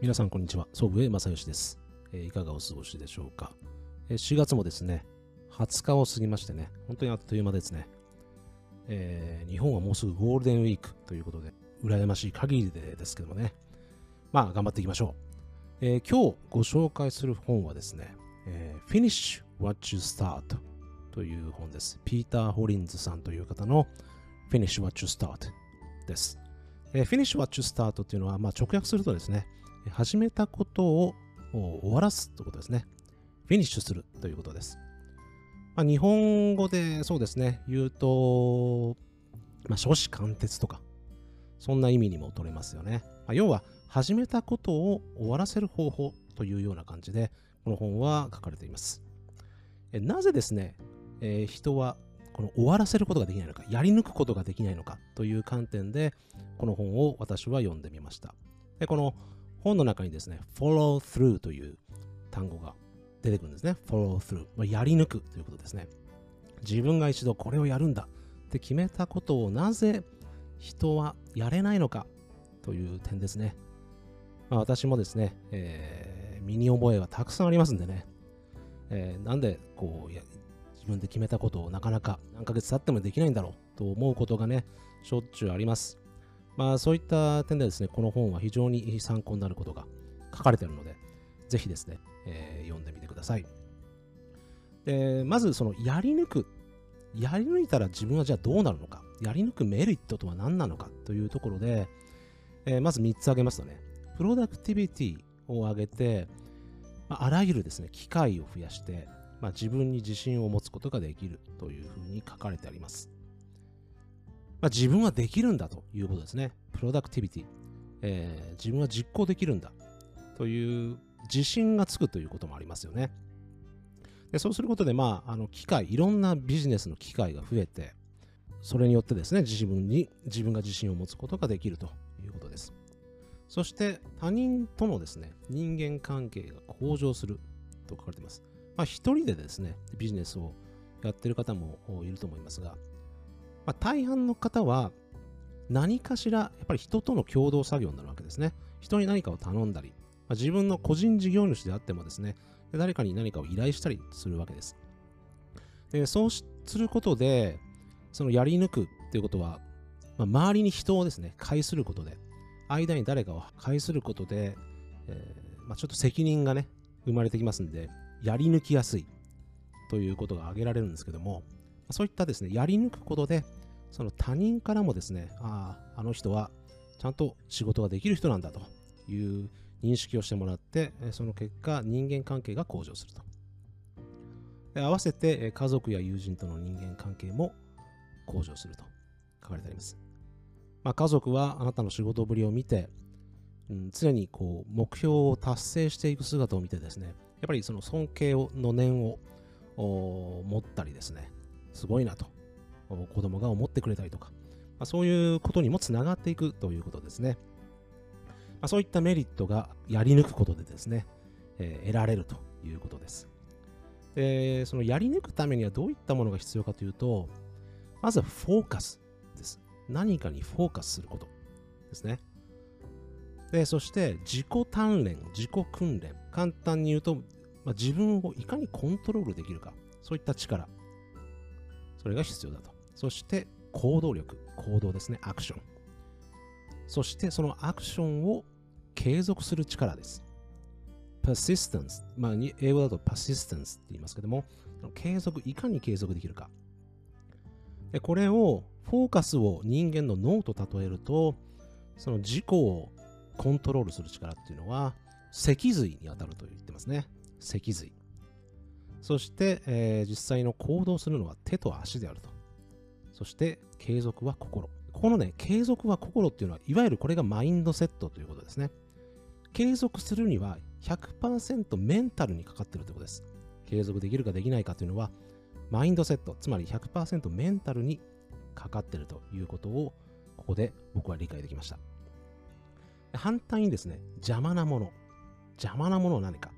皆さんこんにちは。総武正義です、えー、いかがお過ごしでしょうか、えー、4月もですね、20日を過ぎましてね、本当にあっという間ですね。えー、日本はもうすぐゴールデンウィークということで、羨ましい限りでですけどもね。まあ、頑張っていきましょう。えー、今日ご紹介する本はですね、えー、Finish What You Start という本です。ピーター・ホリンズさんという方の Finish What You Start です。えー、Finish What You Start というのは、まあ、直訳するとですね、始めたことを終わらすということですね。フィニッシュするということです。まあ、日本語でそうですね、言うと、まあ、初子貫徹とか、そんな意味にも取れますよね。まあ、要は、始めたことを終わらせる方法というような感じで、この本は書かれています。えなぜですね、えー、人はこの終わらせることができないのか、やり抜くことができないのかという観点で、この本を私は読んでみました。でこの本の中にですね、follow through という単語が出てくるんですね。follow through。まあ、やり抜くということですね。自分が一度これをやるんだって決めたことをなぜ人はやれないのかという点ですね。まあ、私もですね、えー、身に覚えはたくさんありますんでね、えー、なんでこう自分で決めたことをなかなか何ヶ月経ってもできないんだろうと思うことがね、しょっちゅうあります。まあそういった点でですね、この本は非常に参考になることが書かれているので、ぜひですね、えー、読んでみてください。で、まずそのやり抜く、やり抜いたら自分はじゃあどうなるのか、やり抜くメリットとは何なのかというところで、えー、まず3つ挙げますとね、プロダクティビティを上げて、まあ、あらゆるですね、機会を増やして、まあ、自分に自信を持つことができるというふうに書かれてあります。まあ、自分はできるんだということですね。プロダクティビティ。えー、自分は実行できるんだという自信がつくということもありますよね。でそうすることで、まあ、あの機会、いろんなビジネスの機会が増えて、それによってですね、自分に、自分が自信を持つことができるということです。そして他人とのですね、人間関係が向上すると書かれています。まあ、一人でですね、ビジネスをやってる方もいると思いますが、まあ、大半の方は何かしらやっぱり人との共同作業になるわけですね。人に何かを頼んだり、まあ、自分の個人事業主であってもですね、誰かに何かを依頼したりするわけです。でそうすることで、そのやり抜くっていうことは、まあ、周りに人をですね、介することで、間に誰かを介することで、えー、まあ、ちょっと責任がね、生まれてきますんで、やり抜きやすいということが挙げられるんですけども、そういったですね、やり抜くことで、その他人からもですね、ああ、あの人はちゃんと仕事ができる人なんだという認識をしてもらって、その結果、人間関係が向上すると。で合わせて、家族や友人との人間関係も向上すると書かれてあります。まあ、家族はあなたの仕事ぶりを見て、うん、常にこう目標を達成していく姿を見てですね、やっぱりその尊敬をの念を持ったりですね、すごいなと子供が思ってくれたりとか、ま、そういうことにもつながっていくということですね。まあ、そういったメリットがやり抜くことでですね、えー、得られるということです。で、そのやり抜くためにはどういったものが必要かというと、まずはフォーカスです。何かにフォーカスすることですね。で、そして自己鍛錬、自己訓練。簡単に言うと、まあ、自分をいかにコントロールできるか、そういった力。それが必要だと。そして行動力、行動ですね、アクション。そしてそのアクションを継続する力です。persistence。まあ、英語だと persistence って言いますけども、継続、いかに継続できるか。でこれを、フォーカスを人間の脳と例えると、その自己をコントロールする力っていうのは、脊髄に当たると言ってますね。脊髄。そして、えー、実際の行動するのは手と足であると。そして、継続は心。ここのね、継続は心っていうのは、いわゆるこれがマインドセットということですね。継続するには100%メンタルにかかってるということです。継続できるかできないかというのは、マインドセット、つまり100%メンタルにかかってるということを、ここで僕は理解できました。反対にですね、邪魔なもの。邪魔なものは何か。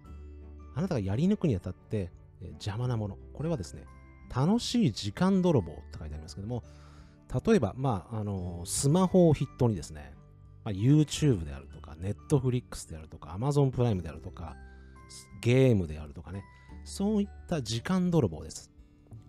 あなたがやり抜くにあたって、邪魔なもの。これはですね、楽しい時間泥棒って書いてありますけども、例えば、まあ、あの、スマホを筆頭にですね、まあ、YouTube であるとか、Netflix であるとか、Amazon プライムであるとか、ゲームであるとかね、そういった時間泥棒です。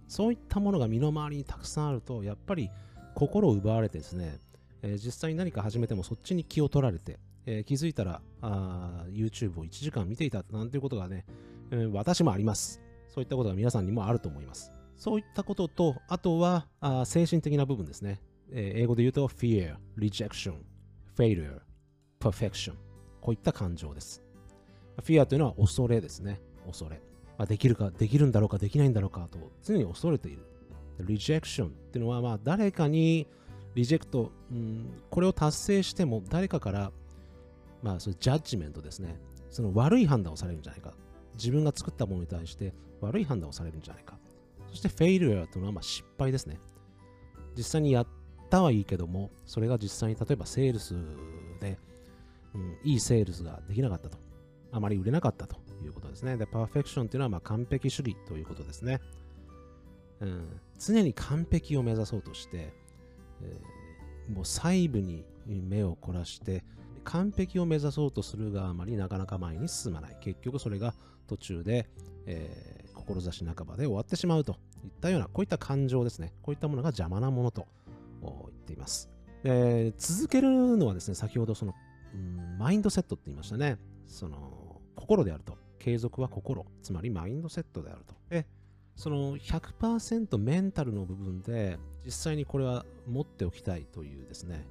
そういったものが身の回りにたくさんあると、やっぱり心を奪われてですね、えー、実際に何か始めてもそっちに気を取られて、えー、気づいたらあ YouTube を1時間見ていたなんていうことがね、えー、私もあります。そういったことが皆さんにもあると思います。そういったことと、あとはあ精神的な部分ですね。えー、英語で言うと fear, rejection, failure, perfection こういった感情です。fear というのは恐れですね。恐れ。まあ、できるか、できるんだろうか、できないんだろうかと常に恐れている。rejection っていうのは、まあ、誰かにリジェクト、うん、これを達成しても誰かから、まあ、それジャッジメントですね。その悪い判断をされるんじゃないか。自分が作ったものに対して悪い判断をされるんじゃないか。そして failure というのはま失敗ですね。実際にやったはいいけども、それが実際に例えばセールスで、うん、いいセールスができなかったと。あまり売れなかったということですね。で、パーフェクションというのはま完璧主義ということですね。うん、常に完璧を目指そうとして、えー、もう細部に目を凝らして完璧を目指そうとするがあまりなかなか前に進まない。結局それが途中で、えー、志半ばで終わってしまうといったようなこういった感情ですね。こういったものが邪魔なものと言っています。で続けるのはですね先ほどその、うん、マインドセットって言いましたね。その心であると。継続は心。つまりマインドセットであると。でその100%メンタルの部分で実際にこれは持っておきたいというですね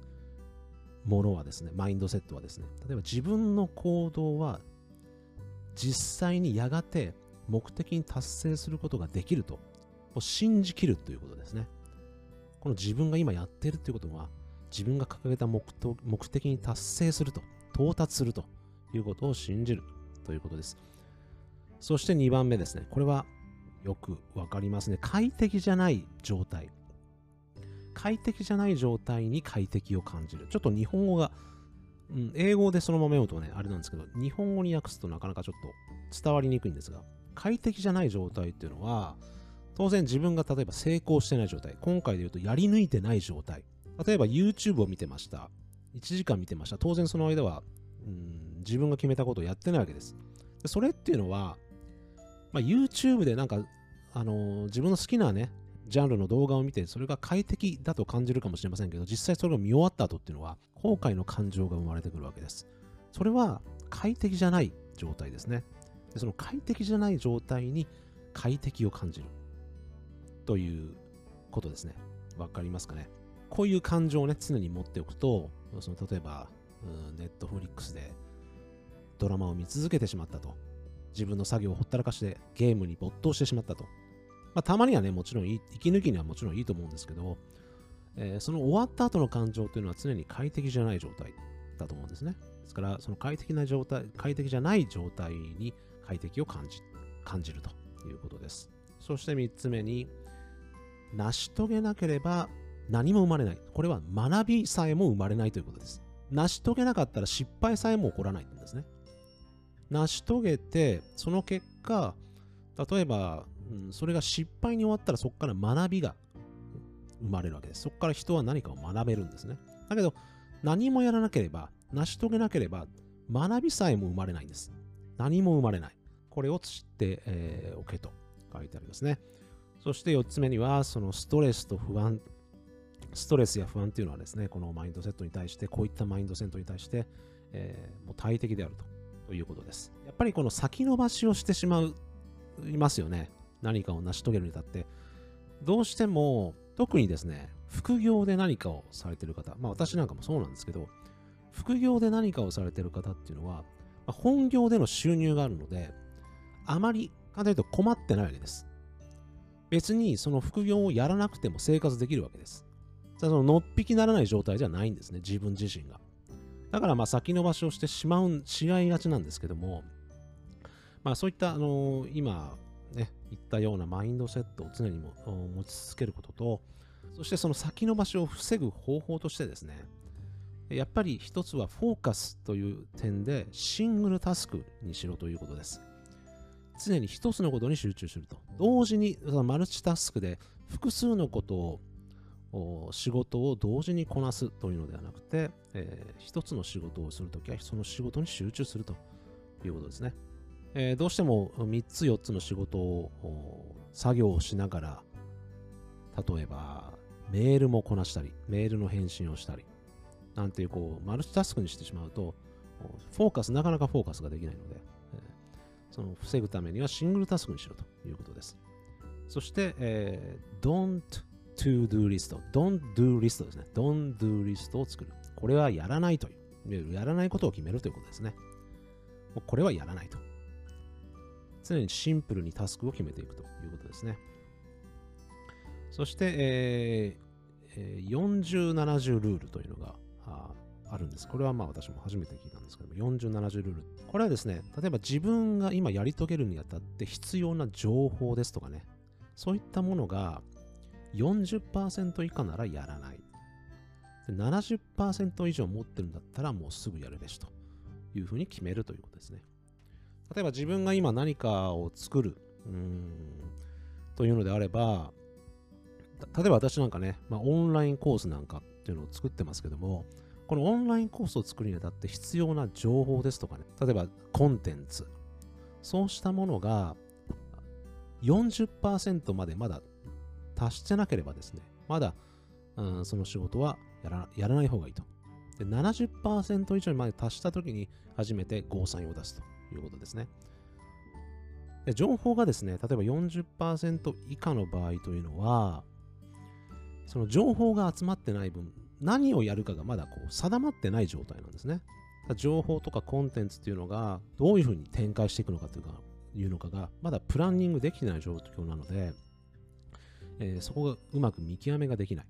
ものはですねマインドセットはですね例えば自分の行動は実際にやがて目的に達成することができると信じきるということですねこの自分が今やっているということは自分が掲げた目的に達成すると到達するということを信じるということですそして2番目ですねこれはよくわかりますね。快適じゃない状態。快適じゃない状態に快適を感じる。ちょっと日本語が、うん、英語でそのまま読むとね、あれなんですけど、日本語に訳すとなかなかちょっと伝わりにくいんですが、快適じゃない状態っていうのは、当然自分が例えば成功してない状態、今回で言うとやり抜いてない状態。例えば YouTube を見てました。1時間見てました。当然その間は、うん、自分が決めたことをやってないわけです。でそれっていうのは、まあ、YouTube でなんか、あのー、自分の好きなね、ジャンルの動画を見て、それが快適だと感じるかもしれませんけど、実際それを見終わった後っていうのは、後悔の感情が生まれてくるわけです。それは快適じゃない状態ですね。でその快適じゃない状態に快適を感じるということですね。わかりますかね？こういう感情をね、常に持っておくと、その例えば、ネットフリックスでドラマを見続けてしまったと。自分の作業をほったらかしてゲームに没頭してしまったと。まあ、たまにはね、もちろん息抜きにはもちろんいいと思うんですけど、えー、その終わった後の感情というのは常に快適じゃない状態だと思うんですね。ですから、その快適な状態、快適じゃない状態に快適を感じ感じるということです。そして3つ目に、成し遂げなければ何も生まれない。これは学びさえも生まれないということです。成し遂げなかったら失敗さえも起こらないんですね。成し遂げて、その結果、例えば、うん、それが失敗に終わったらそこから学びが生まれるわけです。そこから人は何かを学べるんですね。だけど、何もやらなければ、成し遂げなければ、学びさえも生まれないんです。何も生まれない。これを知って、えー、おけと書いてありますね。そして4つ目には、そのストレスと不安、ストレスや不安っていうのはですね、このマインドセットに対して、こういったマインドセットに対して、えー、もう大敵であると。ということです。やっぱりこの先延ばしをしてしまう、いますよね。何かを成し遂げるにあたって。どうしても、特にですね、副業で何かをされてる方、まあ私なんかもそうなんですけど、副業で何かをされてる方っていうのは、ま、本業での収入があるので、あまり簡単に言うと困ってないわけです。別にその副業をやらなくても生活できるわけです。そののっぴきならない状態じゃないんですね、自分自身が。だからまあ先延ばしをしてしまう、違いがちなんですけども、まあそういった、あのー、今ね、言ったようなマインドセットを常にも持ち続けることと、そしてその先延ばしを防ぐ方法としてですね、やっぱり一つはフォーカスという点でシングルタスクにしろということです。常に一つのことに集中すると。同時にマルチタスクで複数のことを仕事を同時にこなすというのではなくて、えー、一つの仕事をするときはその仕事に集中するということですね。えー、どうしても3つ4つの仕事を作業をしながら例えばメールもこなしたりメールの返信をしたりなんていうこうマルチタスクにしてしまうとフォーカスなかなかフォーカスができないので、えー、その防ぐためにはシングルタスクにしろということです。そして、えー、don't to do list don't do list ですね。don't do list を作る。これはやらないという。やらないことを決めるということですね。これはやらないと。常にシンプルにタスクを決めていくということですねそして、えー、40、70ルールというのがあるんです。これはまあ私も初めて聞いたんですけども、40、70ルール。これはですね、例えば自分が今やり遂げるにあたって必要な情報ですとかね、そういったものが40%以下ならやらない。70%以上持ってるんだったらもうすぐやるべしというふうに決めるということですね。例えば自分が今何かを作るうんというのであれば、例えば私なんかね、まあ、オンラインコースなんかっていうのを作ってますけども、このオンラインコースを作るにあたって必要な情報ですとかね、例えばコンテンツ、そうしたものが40%までまだ達してなければですね、まだ、うん、その仕事はやらやらない方がいいと。で、70%以上にまで達したときに初めてゴーサインを出すということですね。で情報がですね、例えば40%以下の場合というのは、その情報が集まってない分、何をやるかがまだこう定まってない状態なんですね。情報とかコンテンツっていうのがどういうふうに展開していくのかというか、いうのかがまだプランニングできてない状況なので、えー、そこがうまく見極めができない。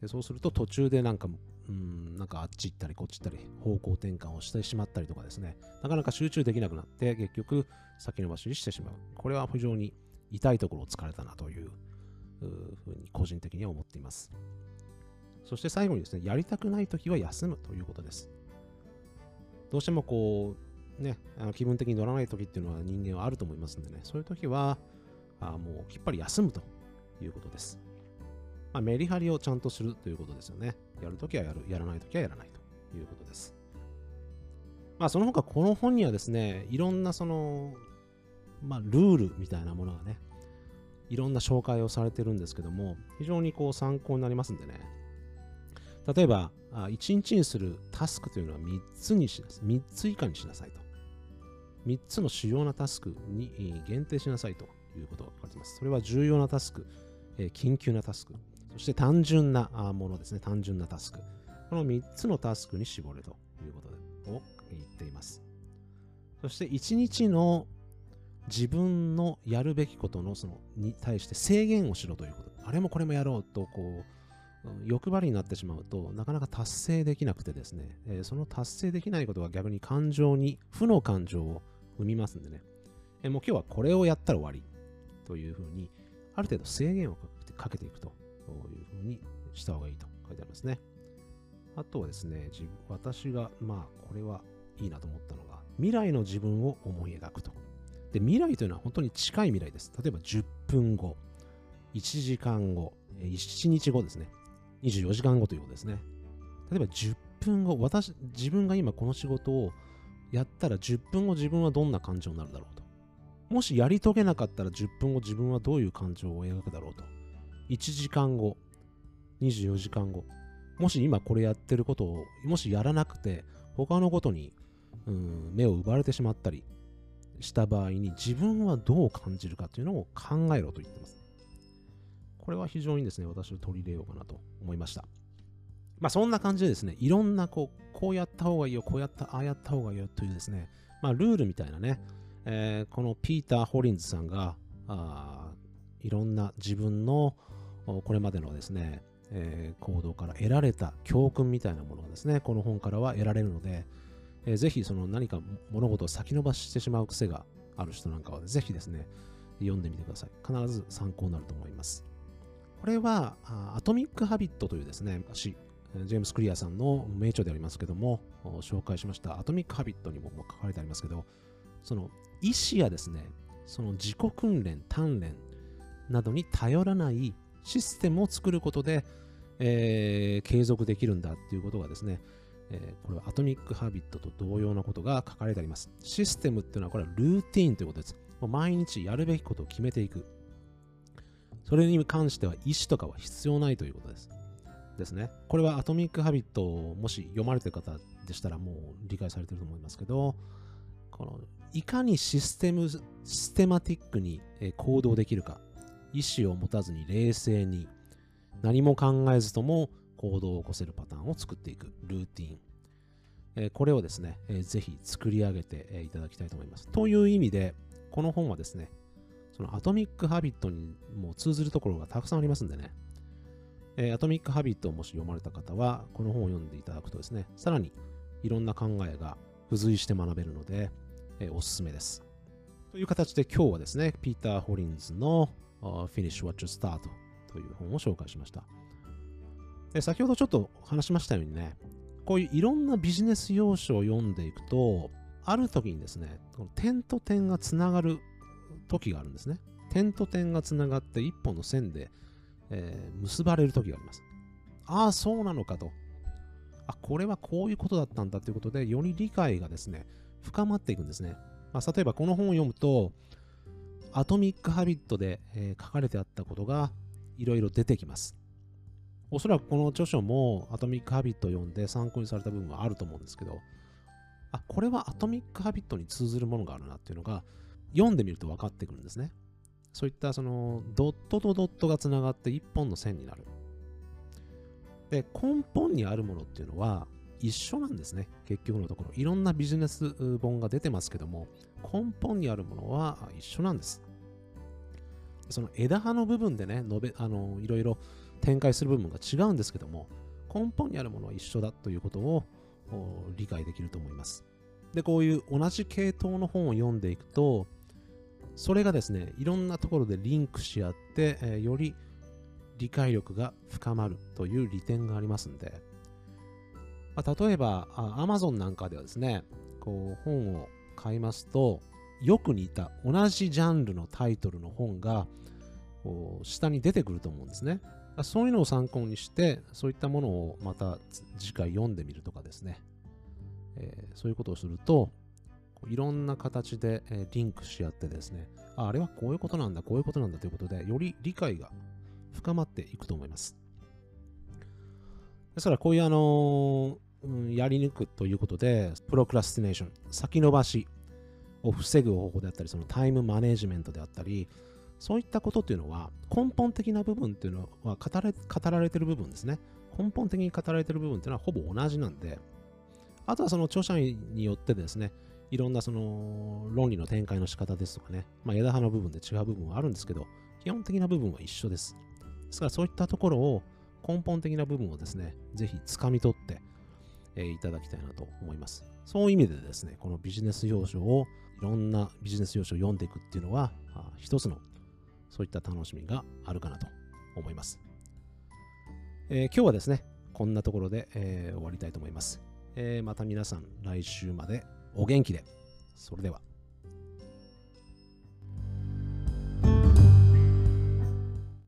でそうすると途中でなんか、うん、なんかあっち行ったりこっち行ったり方向転換をしてしまったりとかですね、なかなか集中できなくなって結局先延ばしにしてしまう。これは非常に痛いところを疲れたなというふうに個人的には思っています。そして最後にですね、やりたくないときは休むということです。どうしてもこう、ね、あの気分的に乗らないときっていうのは人間はあると思いますんでね、そういうときは、あもうきっぱり休むということです。まあ、メリハリをちゃんとするということですよね。やるときはやる、やらないときはやらないということです。まあ、その他、この本にはですね、いろんなその、まあ、ルールみたいなものがね、いろんな紹介をされてるんですけども、非常にこう参考になりますんでね。例えば、1日にするタスクというのは3つにしなさい。3つ以下にしなさいと。3つの主要なタスクに限定しなさいということが書かれています。それは重要なタスク、緊急なタスク、そして単純なものですね。単純なタスク。この3つのタスクに絞れということを言っています。そして1日の自分のやるべきことのそのに対して制限をしろということ。あれもこれもやろうとこう欲張りになってしまうとなかなか達成できなくてですね、え、その達成できないことが逆に感情に負の感情を生みますんでね、え、もう今日はこれをやったら終わりというふうにある程度制限をかけていくというふうにした方がいいと書いてありますね。あとはですね、私がまあこれはいいなと思ったのが未来の自分を思い描くと。で、未来というのは本当に近い未来です。例えば10分後、1時間後、1日後ですね。24時間後ということですね。例えば10分後、私、自分が今この仕事をやったら10分後自分はどんな感情になるだろうと。もしやり遂げなかったら10分後自分はどういう感情を描くだろうと。1時間後、24時間後。もし今これやってることを、もしやらなくて、他のことに、うん、目を奪われてしまったり、した場合に自分はどう感じるかというのを考えろと言ってます。これは非常にですね、私は取り入れようかなと思いました。まあそんな感じでですね、いろんなこう、こうやった方がいいよ、こうやった、ああやった方がいいよというですね、まあルールみたいなね、えー、このピーター・ホリンズさんが、あいろんな自分のこれまでのですね、えー、行動から得られた教訓みたいなものがですね、この本からは得られるので、えー、ぜひその何か物事を先延ばししてしまう癖がある人なんかは、ぜひですね、読んでみてください。必ず参考になると思います。これは、アトミック・ハビットというですね、昔、ジェームス・クリアさんの名著でありますけども、紹介しましたアトミック・ハビットにも書かれてありますけど、その意思やですね、その自己訓練、鍛錬などに頼らないシステムを作ることで、えー継続できるんだっていうことがですね、えーこれはアトミック・ハビットと同様なことが書かれてあります。システムっていうのはこれはルーティーンということです。もう毎日やるべきことを決めていく。それに関しては意思とかは必要ないということです。ですね。これはアトミック・ハビットをもし読まれてる方でしたらもう理解されてると思いますけど、このいかにシステム、システマティックに行動できるか、意思を持たずに冷静に何も考えずとも行動を起こせるパターンを作っていくルーティン。えこれをですね、えーぜひ作り上げていただきたいと思います。という意味で、この本はですね、そのアトミック・ハビットにも通ずるところがたくさんありますんでね、えアトミック・ハビットをもし読まれた方は、この本を読んでいただくとですね、さらにいろんな考えが付随して学べるので、えおすすめです。という形で今日はですね、ピーター・ホリンズの Finish What You Start という本を紹介しました。で先ほどちょっと話しましたようにね、こういういろんなビジネス要所を読んでいくと、ある時にですね、この点と点がつながる時があるんですね。点と点がつながって一本の線で、えー結ばれる時があります。ああ、そうなのかと。あ、これはこういうことだったんだということで、より理解がですね、深まっていくんですね。まあ、例えばこの本を読むと、アトミック・ハビットで、えー書かれてあったことがいろいろ出てきます。おそらくこの著書もアトミック・ハビットを読んで参考にされた部分はあると思うんですけど、あ、これはアトミック・ハビットに通ずるものがあるなっていうのが読んでみると分かってくるんですね。そういったそのドットとドットがつながって一本の線になる。で、根本にあるものっていうのは一緒なんですね。結局のところ。いろんなビジネス本が出てますけども、根本にあるものは一緒なんです。その枝葉の部分でね、述べ、あの、いろいろ展開する部分が違うんですけども、根本にあるものは一緒だということを理解できると思います。で、こういう同じ系統の本を読んでいくと、それがですね、いろんなところでリンクし合って、えーより理解力が深まるという利点がありますんで、まあ、例えば、Amazon なんかではですね、こう本を買いますと、よく似た同じジャンルのタイトルの本がこう下に出てくると思うんですね。そういうのを参考にして、そういったものをまた次回読んでみるとかですね、えーそういうことをすると、いろんな形で、えリンクし合ってですねあ、あれはこういうことなんだ、こういうことなんだということで、より理解が深まっていくと思います。ですから、こういうあのうんやり抜くということで、プロクラスティネーション、先延ばしを防ぐ方法であったり、そのタイムマネジメントであったり、そういったことっていうのは、根本的な部分っていうのは語れ語られてる部分ですね。根本的に語られてる部分っていうのはほぼ同じなんで、あとはその著者によってですね、いろんなその論理の展開の仕方ですとかね、まあ、枝葉の部分で違う部分はあるんですけど、基本的な部分は一緒です。ですからそういったところを根本的な部分をですね、ぜひ掴み取って、えいただきたいなと思います。そういう意味でですね、このビジネス要書を、いろんなビジネス要書を読んでいくっていうのは、一つのそういった楽しみがあるかなと思います。えー今日はですね、こんなところで、えー終わりたいと思います。えーまた皆さん来週までお元気で。それでは。